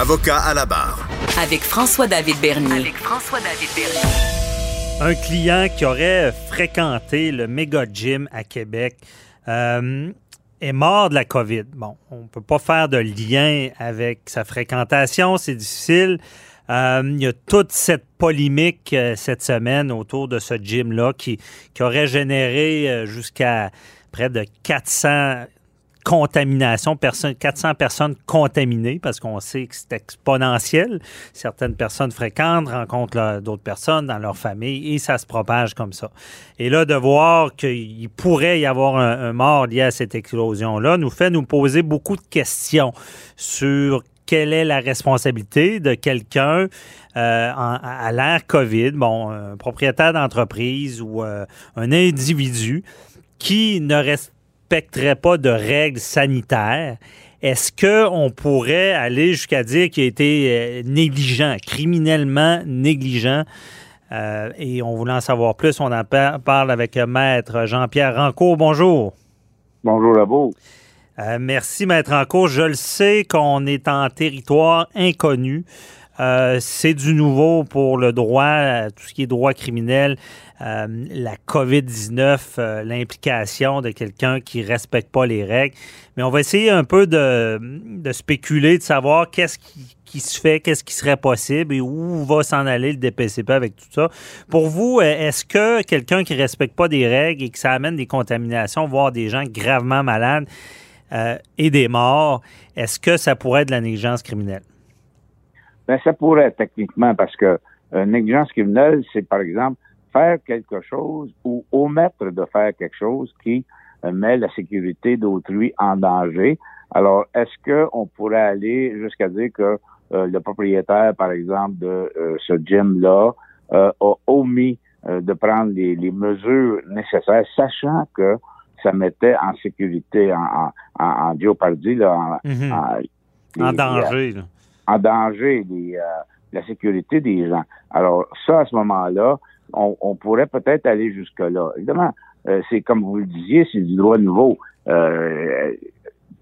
Avocat à la barre. Avec François-David Bernier. avec François-David Bernier. Un client qui aurait fréquenté le méga gym à Québec euh, est mort de la COVID. Bon, on ne peut pas faire de lien avec sa fréquentation, c'est difficile. Euh, il y a toute cette polémique euh, cette semaine autour de ce gym-là qui, qui aurait généré jusqu'à près de 400 contaminations, personnes, 400 personnes contaminées, parce qu'on sait que c'est exponentiel. Certaines personnes fréquentent, rencontrent d'autres personnes dans leur famille et ça se propage comme ça. Et là, de voir qu'il pourrait y avoir un, mort lié à cette explosion-là nous fait nous poser beaucoup de questions sur quelle est la responsabilité de quelqu'un euh, à l'ère COVID, bon, un propriétaire d'entreprise ou euh, un individu qui ne respecterait pas de règles sanitaires. Est-ce qu'on pourrait aller jusqu'à dire qu'il a été euh, négligent, criminellement négligent? Euh, et on voulait en savoir plus. On en par- parle avec Maître Jean-Pierre Rancourt. Bonjour. Bonjour à vous. Euh, merci, Maître Anco. Je le sais qu'on est en territoire inconnu. Euh, c'est du nouveau pour le droit, tout ce qui est droit criminel, euh, la COVID-19, euh, l'implication de quelqu'un qui ne respecte pas les règles. Mais on va essayer un peu de, spéculer, de savoir qu'est-ce qui, qui se fait, qu'est-ce qui serait possible et où va s'en aller le DPCP avec tout ça. Pour vous, est-ce que quelqu'un qui ne respecte pas des règles et que ça amène des contaminations, voire des gens gravement malades, et des morts, est-ce que ça pourrait être de la négligence criminelle? Ben, ça pourrait techniquement parce que euh, négligence criminelle, c'est par exemple faire quelque chose ou omettre de faire quelque chose qui euh, met la sécurité d'autrui en danger. Alors, est-ce que on pourrait aller jusqu'à dire que euh, le propriétaire, par exemple, de euh, ce gym-là a omis de prendre les, les mesures nécessaires, sachant que ça mettait en sécurité, en, en, en, là, en, Mhm. en- danger. là. En danger les, euh, la sécurité des gens. Alors, ça, à ce moment-là, on, pourrait peut-être aller jusque-là. Évidemment, euh, c'est comme vous le disiez, c'est du droit nouveau. Euh,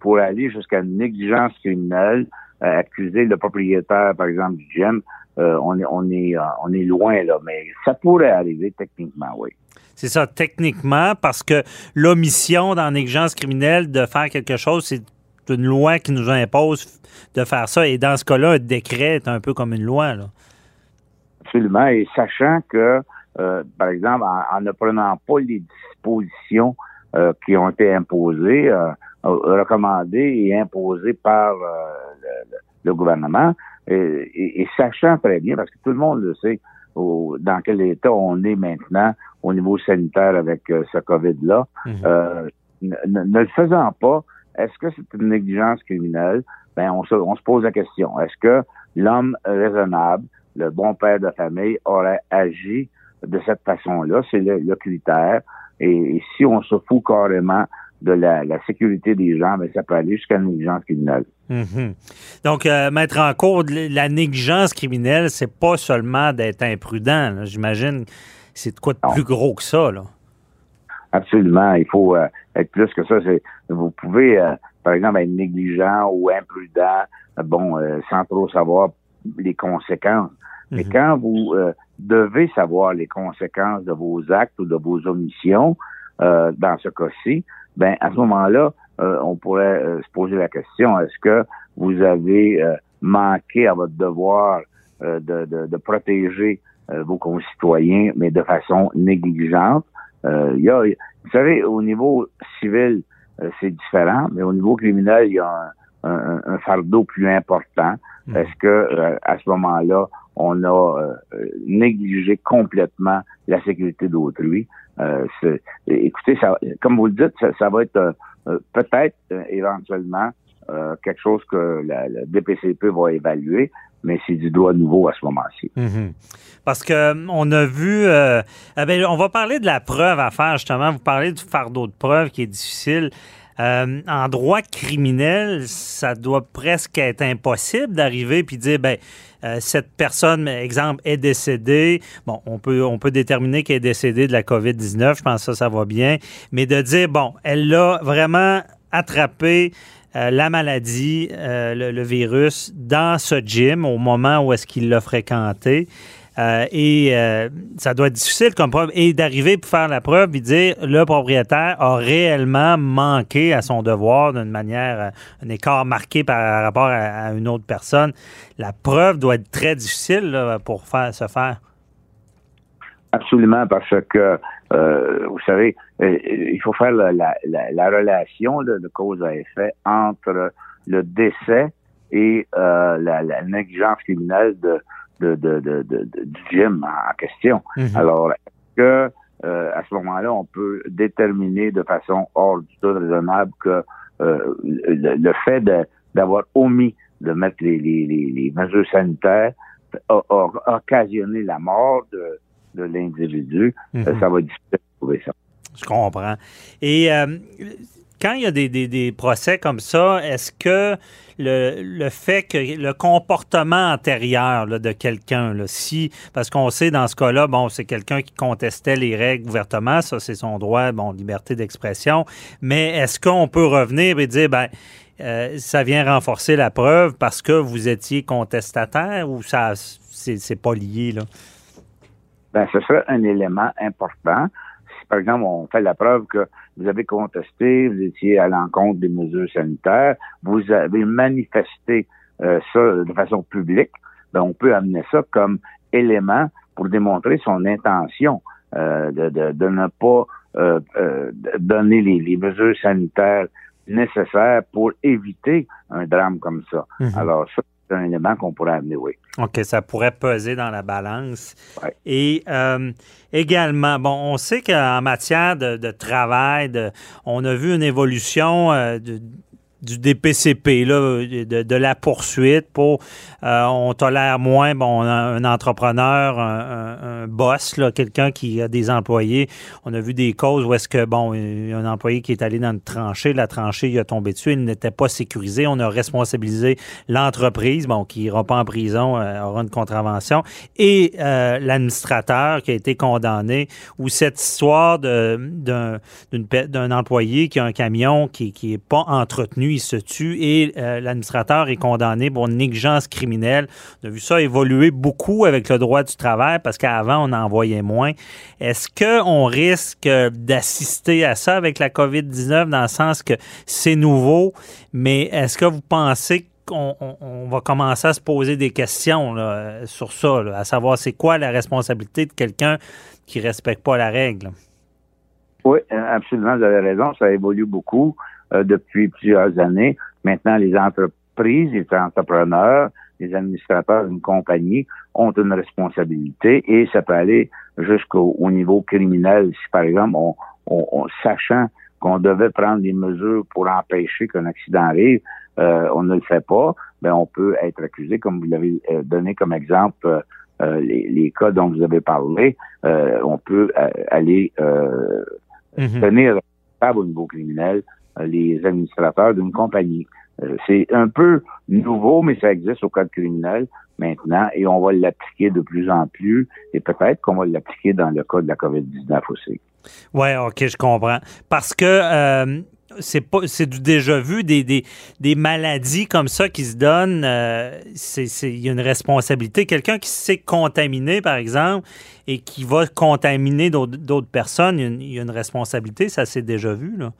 pour aller jusqu'à une négligence criminelle, accuser le propriétaire, par exemple, du gym, on est on est on est loin là, mais ça pourrait arriver techniquement, oui. C'est ça, techniquement, parce que l'omission dans la négligence criminelle de faire quelque chose, c'est une loi qui nous impose de faire ça. Et dans ce cas-là, un décret est un peu comme une loi. Là. Absolument. Et sachant que, euh, par exemple, en, en ne prenant pas les dispositions euh, qui ont été imposées, euh, recommandées et imposées par euh, le, gouvernement, et, et- et sachant très bien, parce que tout le monde le sait, au- dans quel état on est maintenant au niveau sanitaire avec euh, ce COVID-là, Mhm. euh, ne, ne- ne le faisant pas, est-ce que c'est une négligence criminelle? Ben, on se, on se pose la question. Est-ce que l'homme raisonnable, le bon père de famille, aurait agi de cette façon-là? C'est le, le critère. Et, et si on se fout carrément de la, la sécurité des gens, ben, ça peut aller jusqu'à une négligence criminelle. Mhm. Donc, euh, mettre en cours de la négligence criminelle, c'est pas seulement d'être imprudent. J'imagine c'est de quoi de Non. plus gros que ça. Là. Absolument. Il faut euh, être plus que ça. C'est, vous pouvez, euh, par exemple, être négligent ou imprudent, euh, bon, euh, sans trop savoir les conséquences. Mais Mhm. quand vous euh, devez savoir les conséquences de vos actes ou de vos omissions, euh, dans ce cas-ci, ben à ce moment-là, euh, on pourrait se poser la question est-ce que vous avez euh, manqué à votre devoir euh, de, de, de protéger euh, vos concitoyens, mais de façon négligente? Il y a, vous savez, au niveau civil, euh, c'est différent, mais au niveau criminel, il y a un, un- un fardeau plus important. Mhm. Est-ce que euh, à ce moment-là, on a euh, négligé complètement la sécurité d'autrui? Euh, écoutez, ça, comme vous le dites, ça, ça va être euh, euh, peut-être euh, éventuellement euh, quelque chose que la, DPCP va évaluer, mais c'est du droit nouveau à ce moment-ci. Mhm. Parce que on a vu, euh, eh ben, on va parler de la preuve à faire justement. Vous parlez du fardeau de preuve qui est difficile. Euh, en droit criminel, ça doit presque être impossible d'arriver puis dire ben euh, cette personne, exemple, est décédée. Bon, on peut on peut déterminer qu'elle est décédée de la COVID-19. Je pense que ça, ça va bien. Mais de dire bon, elle l'a vraiment attrapé euh, la maladie, euh, le, virus, dans ce gym au moment où est-ce qu'il l'a fréquenté. Euh, et ça doit être difficile comme preuve. Et d'arriver pour faire la preuve et dire le propriétaire a réellement manqué à son devoir d'une manière, un écart marqué par rapport à, une autre personne. La preuve doit être très difficile pour faire, se faire. Absolument, parce que euh, vous savez, euh, il faut faire la, la, la relation là, de cause à effet entre le décès et euh, la, la, négligence criminelle de, de, de, de, du gym en question. Mm-hmm. Alors, est-ce que euh, à ce moment-là, on peut déterminer de façon hors du tout raisonnable que euh, le, le, fait d'avoir omis de mettre les, les, les, les mesures sanitaires a, a, occasionné la mort de de l'individu, mm -hmm. ça va être difficile de trouver ça. Je comprends. Et euh, quand il y a des, des, des procès comme ça, est-ce que le, le, fait que le comportement antérieur là, de quelqu'un, si, parce qu'on sait dans ce cas-là, bon, c'est quelqu'un qui contestait les règles ouvertement, ça c'est son droit, bon, liberté d'expression, mais est-ce qu'on peut revenir et dire, ben, euh, ça vient renforcer la preuve parce que vous étiez contestataire ou ça, c'est pas lié, là? Ben, ce serait un élément important. Si, par exemple, on fait la preuve que vous avez contesté, vous étiez à l'encontre des mesures sanitaires, vous avez manifesté euh, ça de façon publique, ben, on peut amener ça comme élément pour démontrer son intention euh, de, de, de, ne pas euh, euh donner les, les, mesures sanitaires nécessaires pour éviter un drame comme ça. -hmm. Alors, ça, un élément qu'on pourrait amener, oui. OK, ça pourrait peser dans la balance. Ouais. Et euh, également, bon, on sait qu'en matière de, de travail, de, on a vu une évolution euh, de, du DPCP, là, de, la poursuite pour euh, on tolère moins bon un, entrepreneur, un, un, boss, quelqu'un qui a des employés. On a vu des causes où est-ce que bon, un employé qui est allé dans une tranchée, la tranchée il a tombé dessus, il n'était pas sécurisé. On a responsabilisé l'entreprise, bon, qui ira pas en prison, euh, aura une contravention, et euh, l'administrateur qui a été condamné. Ou cette histoire d'un employé qui a un camion qui qui est pas entretenu il se tue et euh, l'administrateur est condamné pour négligence criminelle. On a vu ça évoluer beaucoup avec le droit du travail parce qu'avant, on en voyait moins. Est-ce qu'on risque d'assister à ça avec la COVID-19 dans le sens que c'est nouveau, mais est-ce que vous pensez qu'on on, on va commencer à se poser des questions sur ça, à savoir c'est quoi la responsabilité de quelqu'un qui respecte pas la règle? Oui, absolument, vous avez raison, ça évolue beaucoup euh, depuis plusieurs années. Maintenant, les entreprises, les entrepreneurs, les administrateurs d'une compagnie ont une responsabilité et ça peut aller jusqu'au niveau criminel. Si, par exemple, on, on, on sachant qu'on devait prendre des mesures pour empêcher qu'un accident arrive, euh, on ne le fait pas, ben on peut être accusé, comme vous l'avez euh, donné comme exemple, euh, les, les, cas dont vous avez parlé, euh, on peut euh, aller mm -hmm. tenir responsable au niveau criminel les administrateurs d'une compagnie. Euh, c'est un peu nouveau, mais ça existe au code criminel maintenant et on va l'appliquer de plus en plus et peut-être qu'on va l'appliquer dans le cas de la COVID-19 aussi. Oui, OK, je comprends. Parce que euh, c'est pas c'est du déjà vu des, des, des, maladies comme ça qui se donnent euh, il y a une responsabilité quelqu'un qui s'est contaminé par exemple et qui va contaminer d'autres personnes il y, a une, il y, a une, responsabilité ça c'est déjà vu là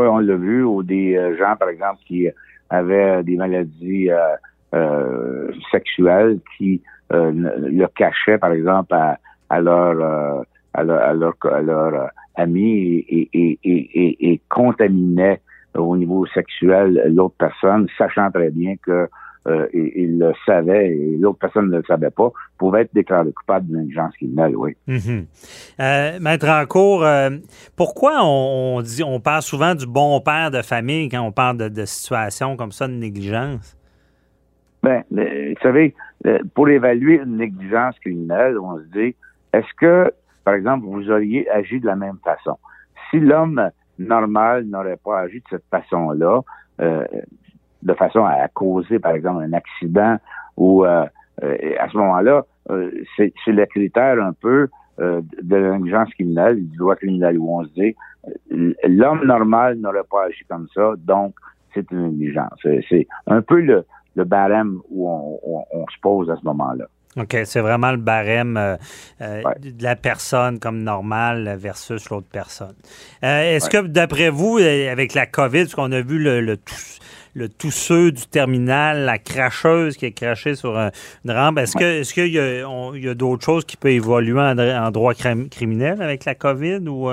on l'a vu, ou des gens, par exemple, qui avaient des maladies euh, euh, sexuelles qui euh, le cachaient, par exemple, à, à leur, à à leur, à leur ami et, et, et, et, contaminaient au niveau sexuel l'autre personne, sachant très bien que euh, et il le savait et l'autre personne ne le savait pas, pouvait être déclaré coupable d'une négligence criminelle, oui. Euh, Maître Rancourt, euh, pourquoi on, dit on parle souvent du bon père de famille quand on parle de, de situations comme ça de négligence? Ben, vous savez, pour évaluer une négligence criminelle, on se dit, est-ce que, par exemple, vous auriez agi de la même façon? Si l'homme normal n'aurait pas agi de cette façon-là, euh, de façon à causer, par exemple, un accident ou euh, euh, à ce moment-là, c'est le critère un peu de l'ingérence criminelle, du droit criminel où on se dit l'homme normal n'aurait pas agi comme ça, donc c'est une négligence. C'est un peu le, le barème où on se pose à ce moment-là. OK, c'est vraiment le barème euh, euh, de la personne comme normale versus l'autre personne. Euh, est-ce que, d'après vous, avec la COVID, parce qu'on a vu le, le, le tousseux du terminal, la cracheuse qui est crachée sur une rampe, est-ce que est-ce qu'il y a, d'autres choses qui peuvent évoluer en, droit criminel avec la COVID ou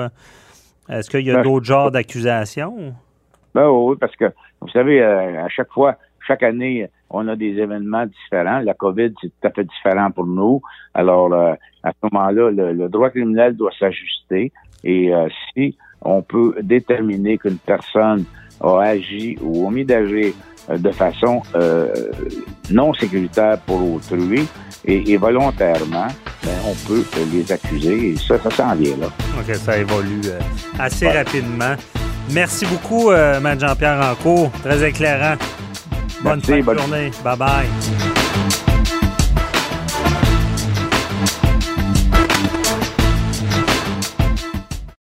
est-ce qu'il y a ben, d'autres genres d'accusations? Ben oui, parce que, vous savez, à chaque fois, chaque année, on a des événements différents. La COVID, c'est tout à fait différent pour nous. Alors, euh, à ce moment-là, le, droit criminel doit s'ajuster. Et euh, si on peut déterminer qu'une personne a agi ou omis d'agir euh, de façon non sécuritaire pour autrui et, volontairement, ben, on peut les accuser et ça, ça s'en vient là. OK, ça évolue assez rapidement. Merci beaucoup, Mme Jean-Pierre Rancourt. Très éclairant. Bonne, Merci, bonne journée. Bye bye.